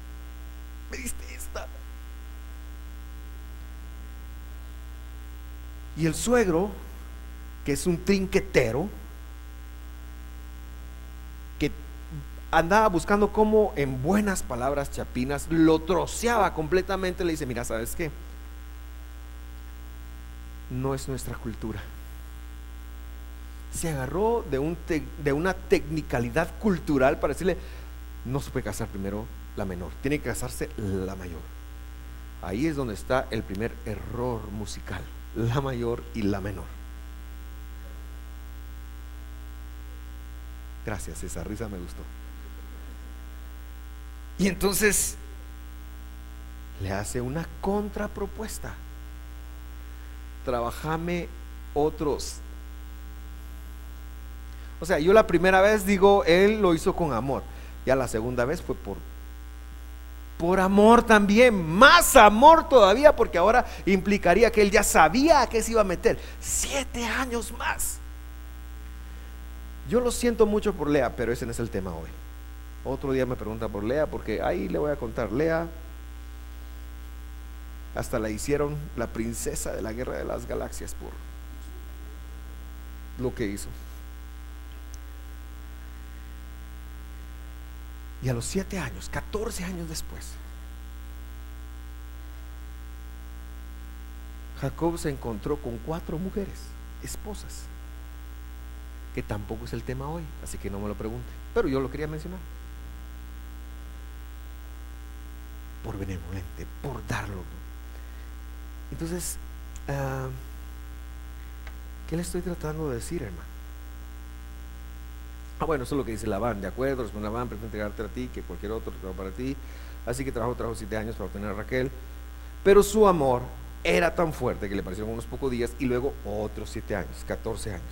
Me diste esta. Y el suegro, que es un trinquetero, andaba buscando cómo en buenas palabras chapinas lo troceaba completamente, le dice, mira, ¿sabes qué? No es nuestra cultura. Se agarró de, un de una tecnicalidad cultural para decirle, no se puede casar primero la menor, tiene que casarse la mayor. Ahí es donde está el primer error musical, la mayor y la menor. Gracias, esa risa me gustó. Y entonces le hace una contrapropuesta. Trabajame otros. O sea, yo la primera vez digo, él lo hizo con amor. Ya la segunda vez fue por por amor también, más amor todavía, porque ahora implicaría que él ya sabía a qué se iba a meter. Siete años más. Yo lo siento mucho por Lea, pero ese no es el tema hoy. Otro día me pregunta por Lea, porque ahí le voy a contar. Lea, hasta la hicieron la princesa de la guerra de las galaxias por lo que hizo. Y a los siete años, 14 años después, Jacob se encontró con cuatro mujeres, esposas, que tampoco es el tema hoy, así que no me lo pregunte, pero yo lo quería mencionar. Por benevolente, por darlo. Entonces, ah, ¿qué le estoy tratando de decir, hermano? Ah, bueno, eso es lo que dice Labán, de acuerdo, responde Labán, prefiero entregarte a ti que cualquier otro trabajo para ti. Así que trabajó, trabajó siete años para obtener a Raquel. Pero su amor era tan fuerte que le parecieron unos pocos días y luego otros siete años, 14 años.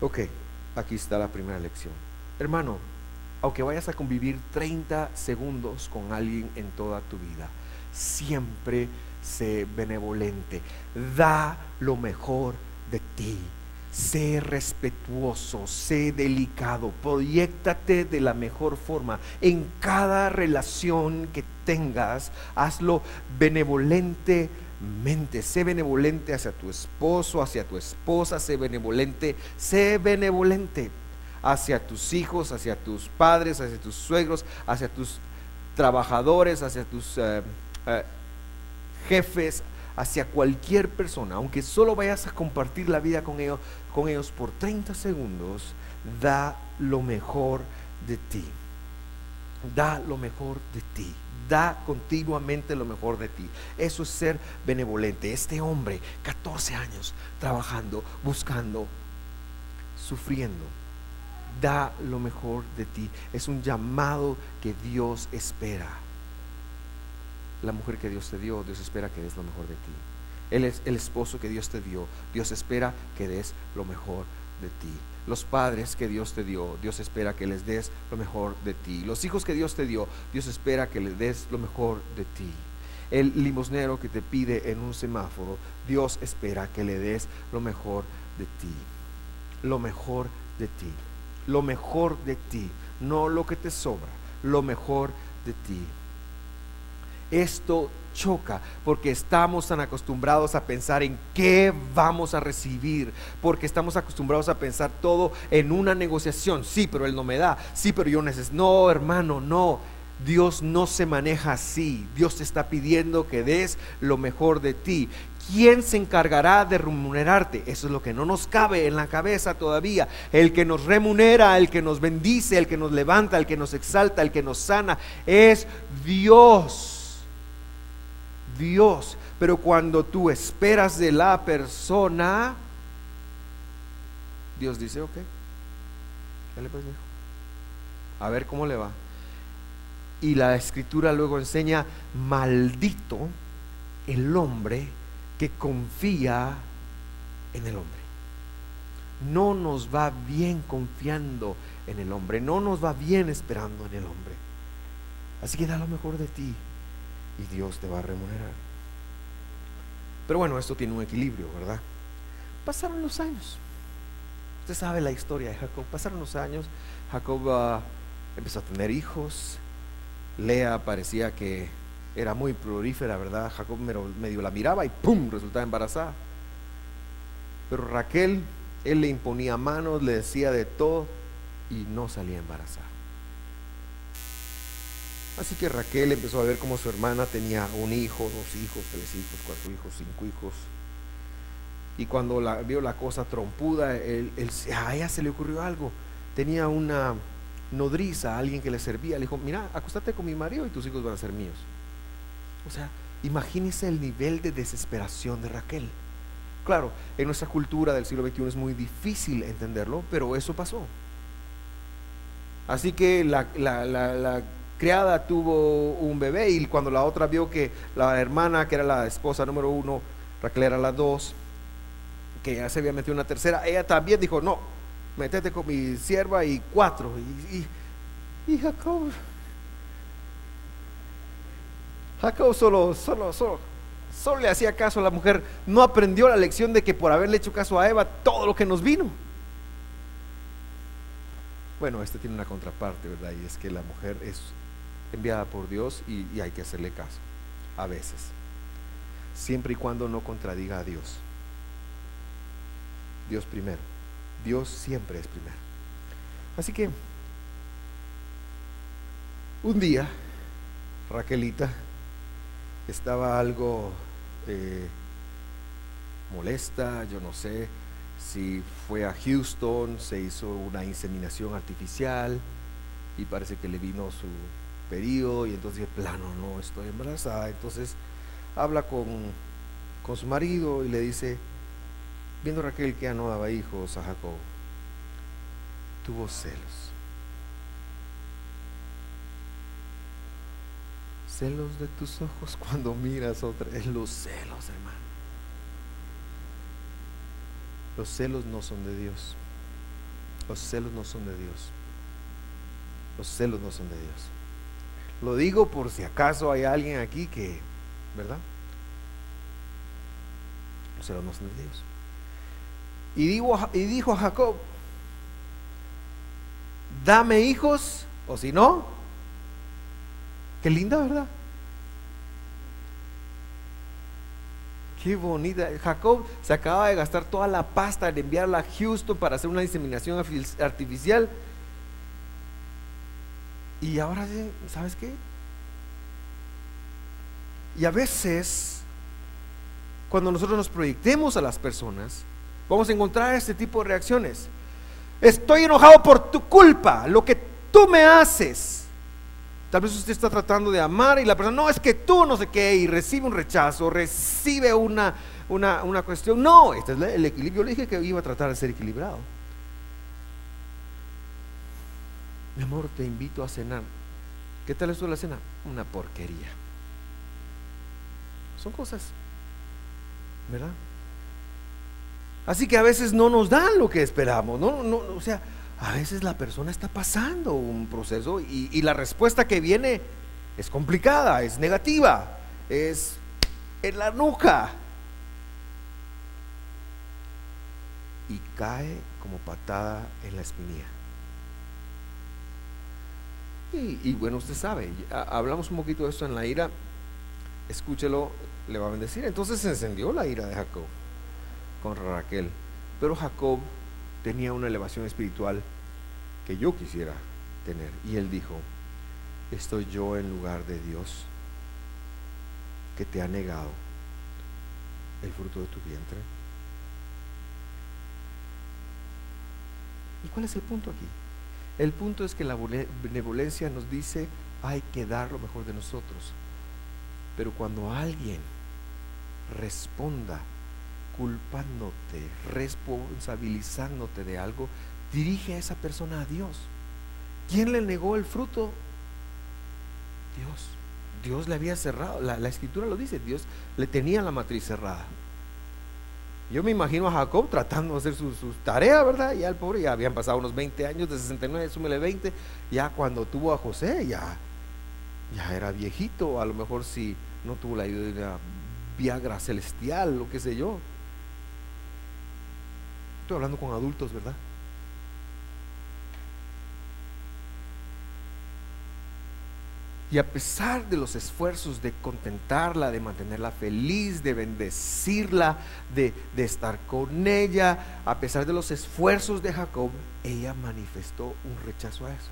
Ok, aquí está la primera lección. Hermano, aunque vayas a convivir 30 segundos con alguien en toda tu vida, siempre sé benevolente. Da lo mejor de ti. Sé respetuoso, sé delicado, proyectate de la mejor forma. En cada relación que tengas, hazlo benevolentemente. Sé benevolente hacia tu esposo, hacia tu esposa, sé benevolente, sé benevolente hacia tus hijos, hacia tus padres, hacia tus suegros, hacia tus trabajadores, hacia tus eh, eh, jefes, hacia cualquier persona, aunque solo vayas a compartir la vida con ellos, con ellos por 30 segundos, da lo mejor de ti. Da lo mejor de ti. Da continuamente lo mejor de ti. Eso es ser benevolente. Este hombre, 14 años, trabajando, buscando, sufriendo da lo mejor de ti. Es un llamado que Dios espera. La mujer que Dios te dio, Dios espera que des lo mejor de ti. Él es el esposo que Dios te dio, Dios espera que des lo mejor de ti. Los padres que Dios te dio, Dios espera que les des lo mejor de ti. Los hijos que Dios te dio, Dios espera que les des lo mejor de ti. El limosnero que te pide en un semáforo, Dios espera que le des lo mejor de ti. Lo mejor de ti lo mejor de ti, no lo que te sobra, lo mejor de ti. Esto choca porque estamos tan acostumbrados a pensar en qué vamos a recibir, porque estamos acostumbrados a pensar todo en una negociación. Sí, pero él no me da. Sí, pero yo necesito. No, hermano, no. Dios no se maneja así. Dios te está pidiendo que des lo mejor de ti. ¿Quién se encargará de remunerarte? Eso es lo que no nos cabe en la cabeza todavía. El que nos remunera, el que nos bendice, el que nos levanta, el que nos exalta, el que nos sana, es Dios. Dios. Pero cuando tú esperas de la persona, Dios dice, ok, dale pues, hijo. A ver cómo le va. Y la escritura luego enseña, maldito el hombre que confía en el hombre. No nos va bien confiando en el hombre, no nos va bien esperando en el hombre. Así que da lo mejor de ti y Dios te va a remunerar. Pero bueno, esto tiene un equilibrio, ¿verdad? Pasaron los años. Usted sabe la historia de Jacob. Pasaron los años, Jacob ah, empezó a tener hijos. Lea parecía que era muy prolífera, ¿verdad? Jacob medio la miraba y ¡pum! resultaba embarazada. Pero Raquel, él le imponía manos, le decía de todo y no salía embarazada. Así que Raquel empezó a ver cómo su hermana tenía un hijo, dos hijos, tres hijos, cuatro hijos, cinco hijos. Y cuando la, vio la cosa trompuda, él, a ella se le ocurrió algo. Tenía una nodriza, alguien que le servía. Le dijo, mira, acostate con mi marido y tus hijos van a ser míos. O sea, imagínese el nivel de desesperación de Raquel. Claro, en nuestra cultura del siglo XXI es muy difícil entenderlo, pero eso pasó. Así que la, criada tuvo un bebé y cuando la otra vio que la hermana, que era la esposa número uno, Raquel era la dos, que ya se había metido una tercera, ella también dijo, no, métete con mi sierva y cuatro. Y, y, y Jacob Jacob solo, solo, solo, solo le hacía caso a la mujer. No aprendió la lección de que por haberle hecho caso a Eva, todo lo que nos vino. Bueno, este tiene una contraparte, ¿verdad? Y es que la mujer es enviada por Dios y, y hay que hacerle caso. A veces. Siempre y cuando no contradiga a Dios. Dios primero. Dios siempre es primero. Así que un día, Raquelita estaba algo eh, molesta, yo no sé si fue a Houston, se hizo una inseminación artificial y parece que le vino su periodo y entonces plano, no, estoy embarazada. Entonces habla con, con su marido y le dice, viendo Raquel que ya no daba hijos a Jacob, tuvo celos. Celos de tus ojos cuando miras otra. Es los celos, hermano. Los celos no son de Dios. Los celos no son de Dios. Los celos no son de Dios. Lo digo por si acaso hay alguien aquí que, ¿verdad? Los celos no son de Dios. Y, y dijo a Jacob, dame hijos, o si no, Qué linda, ¿verdad? Qué bonita. Jacob se acaba de gastar toda la pasta en enviarla a Houston para hacer una inseminación artificial. Y ahora, ¿sabes qué? Y a veces, cuando nosotros nos proyectemos a las personas, vamos a encontrar este tipo de reacciones. Estoy enojado por tu culpa, lo que tú me haces. Tal vez usted está tratando de amar y la persona, no, es que tú no sé qué, y recibe un rechazo, recibe una, una, cuestión. No, este es el equilibrio. Yo le dije que iba a tratar de ser equilibrado. Mi amor, te invito a cenar. ¿Qué tal estuvo la cena? Una porquería. Son cosas, ¿verdad? Así que a veces no nos dan lo que esperamos, no, no, o sea, a veces la persona está pasando un proceso y, la respuesta que viene es complicada, es negativa, es en la nuca. Y cae como patada en la espinilla. Y, bueno, usted sabe, hablamos un poquito de esto en la ira, escúchelo, le va a bendecir. Entonces se encendió la ira de Jacob con Raquel, pero Jacob tenía una elevación espiritual que yo quisiera tener. Y él dijo, ¿Estoy yo en lugar de Dios que te ha negado el fruto de tu vientre? ¿Y cuál es el punto aquí? El punto es que la benevolencia nos dice hay que dar lo mejor de nosotros. Pero cuando alguien responda culpándote, responsabilizándote de algo, dirige a esa persona a Dios. ¿Quién le negó el fruto? Dios. Dios le había cerrado, la, escritura lo dice, Dios le tenía la matriz cerrada. Yo me imagino a Jacob tratando de hacer su, tarea, ¿verdad? Ya el pobre, ya habían pasado unos 20 años, de 69, súmele 20, ya cuando tuvo a José, ya, ya era viejito, a lo mejor si no tuvo la ayuda de una Viagra celestial, lo que sé yo. Hablando con adultos, ¿verdad? Y a pesar de los esfuerzos de contentarla, de mantenerla feliz, de bendecirla, de, estar con ella, a pesar de los esfuerzos de Jacob, ella manifestó un rechazo a eso.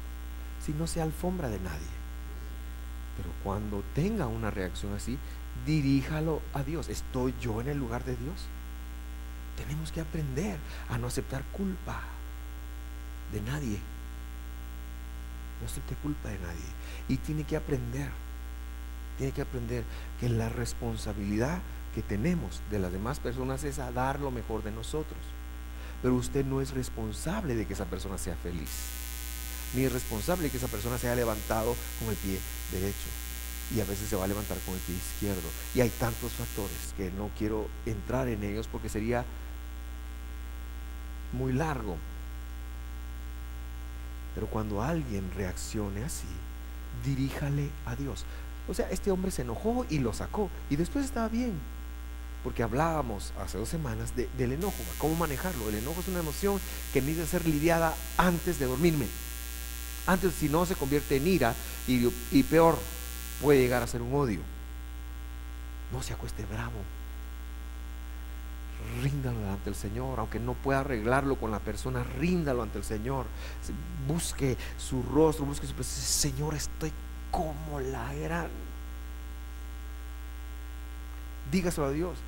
Si no se alfombra de nadie. Pero cuando tenga una reacción así, diríjalo a Dios. ¿Estoy yo en el lugar de Dios? Tenemos que aprender a no aceptar culpa de nadie. No acepte culpa de nadie. Y tiene que aprender, tiene que aprender que la responsabilidad que tenemos de las demás personas es a dar lo mejor de nosotros. Pero usted no es responsable de que esa persona sea feliz, ni es responsable de que esa persona se haya levantado con el pie derecho. Y a veces se va a levantar con el pie izquierdo. Y hay tantos factores que no quiero entrar en ellos porque sería muy largo. Pero cuando alguien reaccione así, diríjale a Dios. O sea, este hombre se enojó y lo sacó. Y después estaba bien. Porque hablábamos hace dos semanas del enojo, cómo manejarlo. El enojo es una emoción que necesita ser lidiada antes de dormirme. Antes, si no, se convierte en ira y, y peor, puede llegar a ser un odio. No se acueste bravo. Ríndalo ante el Señor, aunque no pueda arreglarlo con la persona, ríndalo ante el Señor. Busque su rostro, busque su presencia. Señor, estoy como la gran. Dígaselo a Dios.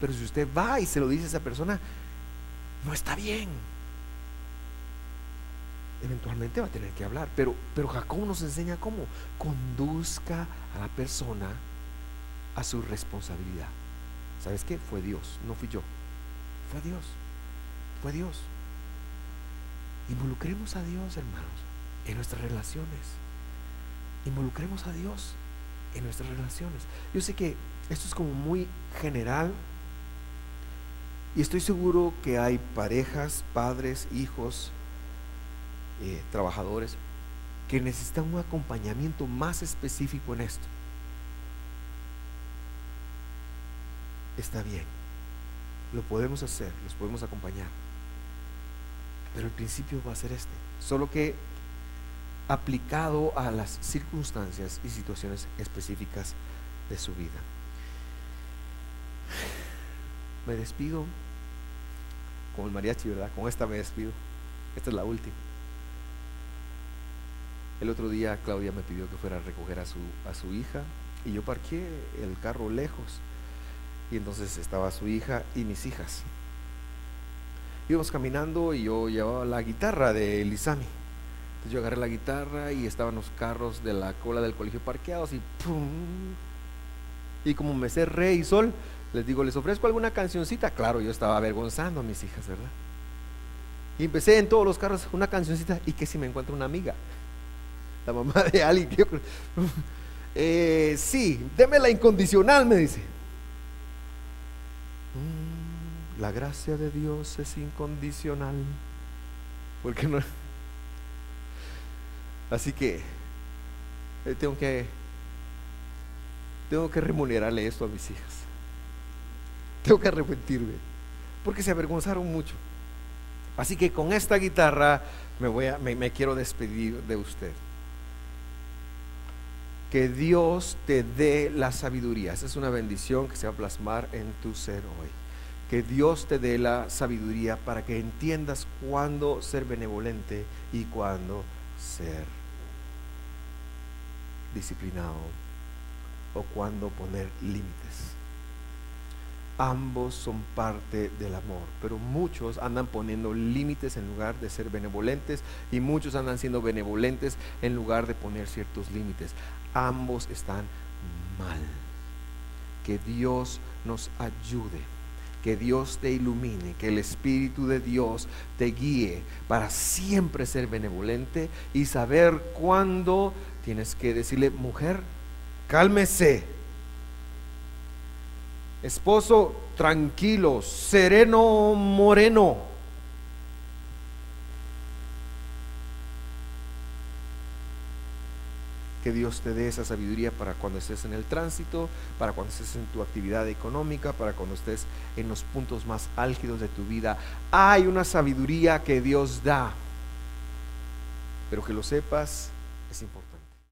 Pero si usted va y se lo dice a esa persona, no está bien. Eventualmente va a tener que hablar. Pero, pero Jacob nos enseña cómo. Conduzca a la persona a su responsabilidad. ¿Sabes qué? Fue Dios, no fui yo. Fue Dios. Fue Dios. Involucremos a Dios, hermanos, en nuestras relaciones. Involucremos a Dios en nuestras relaciones. Yo sé que esto es como muy general y estoy seguro que hay parejas, padres, hijos, eh, trabajadores que necesitan un acompañamiento más específico en esto. Está bien. Lo podemos hacer, los podemos acompañar. Pero el principio va a ser este. Solo que aplicado a las circunstancias y situaciones específicas de su vida. Me despido con el mariachi, ¿verdad? Con esta me despido. Esta es la última. El otro día Claudia me pidió que fuera a recoger a su, a su hija y yo parqué el carro lejos y entonces estaba su hija y mis hijas. Íbamos caminando y yo llevaba la guitarra de Lisami. Entonces yo agarré la guitarra y estaban los carros de la cola del colegio parqueados y ¡pum! Y como me sé re y sol, les digo, ¿les ofrezco alguna cancioncita? Claro, yo estaba avergonzando a mis hijas, ¿verdad? Y empecé en todos los carros una cancioncita y que si me encuentro una amiga, la mamá de alguien. eh, sí, deme la incondicional, me dice. La gracia de Dios es incondicional. Porque no. Así que eh, tengo que tengo que remunerarle esto a mis hijas. Tengo que arrepentirme. Porque se avergonzaron mucho. Así que con esta guitarra me, voy a, me quiero despedir de usted. Que Dios te dé la sabiduría. Esa es una bendición que se va a plasmar en tu ser hoy. Que Dios te dé la sabiduría para que entiendas cuándo ser benevolente y cuándo ser disciplinado o cuándo poner límites. Ambos son parte del amor, pero muchos andan poniendo límites en lugar de ser benevolentes y muchos andan siendo benevolentes en lugar de poner ciertos límites. Ambos están mal. Que Dios nos ayude, que Dios te ilumine, que el Espíritu de Dios te guíe para siempre ser benevolente y saber cuándo tienes que decirle, mujer, cálmese Esposo tranquilo, sereno, moreno. Que Dios te dé esa sabiduría para cuando estés en el tránsito, para cuando estés en tu actividad económica, para cuando estés en los puntos más álgidos de tu vida. Hay una sabiduría que Dios da, pero que lo sepas es importante.